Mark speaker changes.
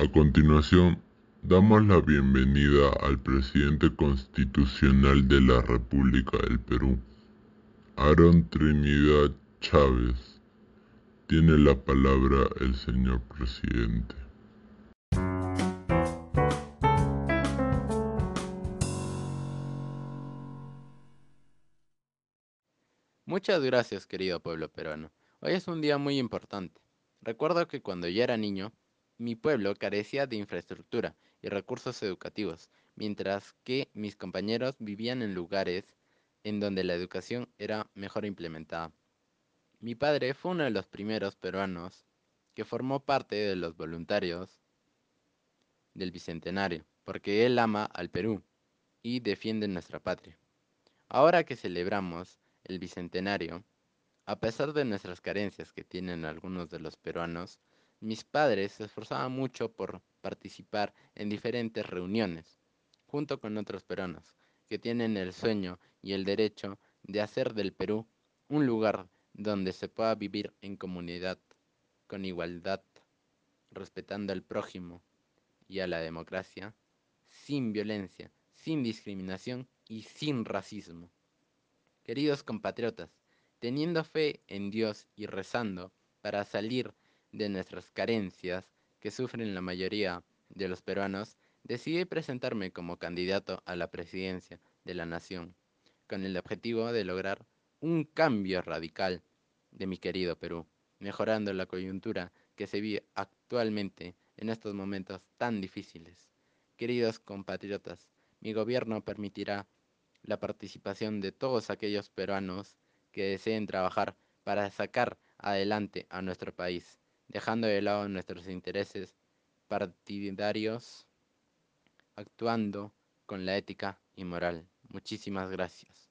Speaker 1: A continuación, damos la bienvenida al presidente constitucional de la República del Perú, Aaron Trinidad Chávez. Tiene la palabra el señor presidente.
Speaker 2: Muchas gracias, querido pueblo peruano. Hoy es un día muy importante. Recuerdo que cuando yo era niño, mi pueblo carecía de infraestructura y recursos educativos, mientras que mis compañeros vivían en lugares en donde la educación era mejor implementada. Mi padre fue uno de los primeros peruanos que formó parte de los voluntarios del Bicentenario, porque él ama al Perú y defiende nuestra patria. Ahora que celebramos el Bicentenario, a pesar de nuestras carencias que tienen algunos de los peruanos, mis padres se esforzaban mucho por participar en diferentes reuniones, junto con otros peruanos, que tienen el sueño y el derecho de hacer del Perú un lugar donde se pueda vivir en comunidad, con igualdad, respetando al prójimo y a la democracia, sin violencia, sin discriminación y sin racismo. Queridos compatriotas, teniendo fe en Dios y rezando para salir de nuestras carencias que sufren la mayoría de los peruanos, decidí presentarme como candidato a la presidencia de la nación, con el objetivo de lograr un cambio radical de mi querido Perú, mejorando la coyuntura que se vive actualmente en estos momentos tan difíciles. Queridos compatriotas, mi gobierno permitirá la participación de todos aquellos peruanos que deseen trabajar para sacar adelante a nuestro país, dejando de lado nuestros intereses partidarios, actuando con la ética y moral. Muchísimas gracias.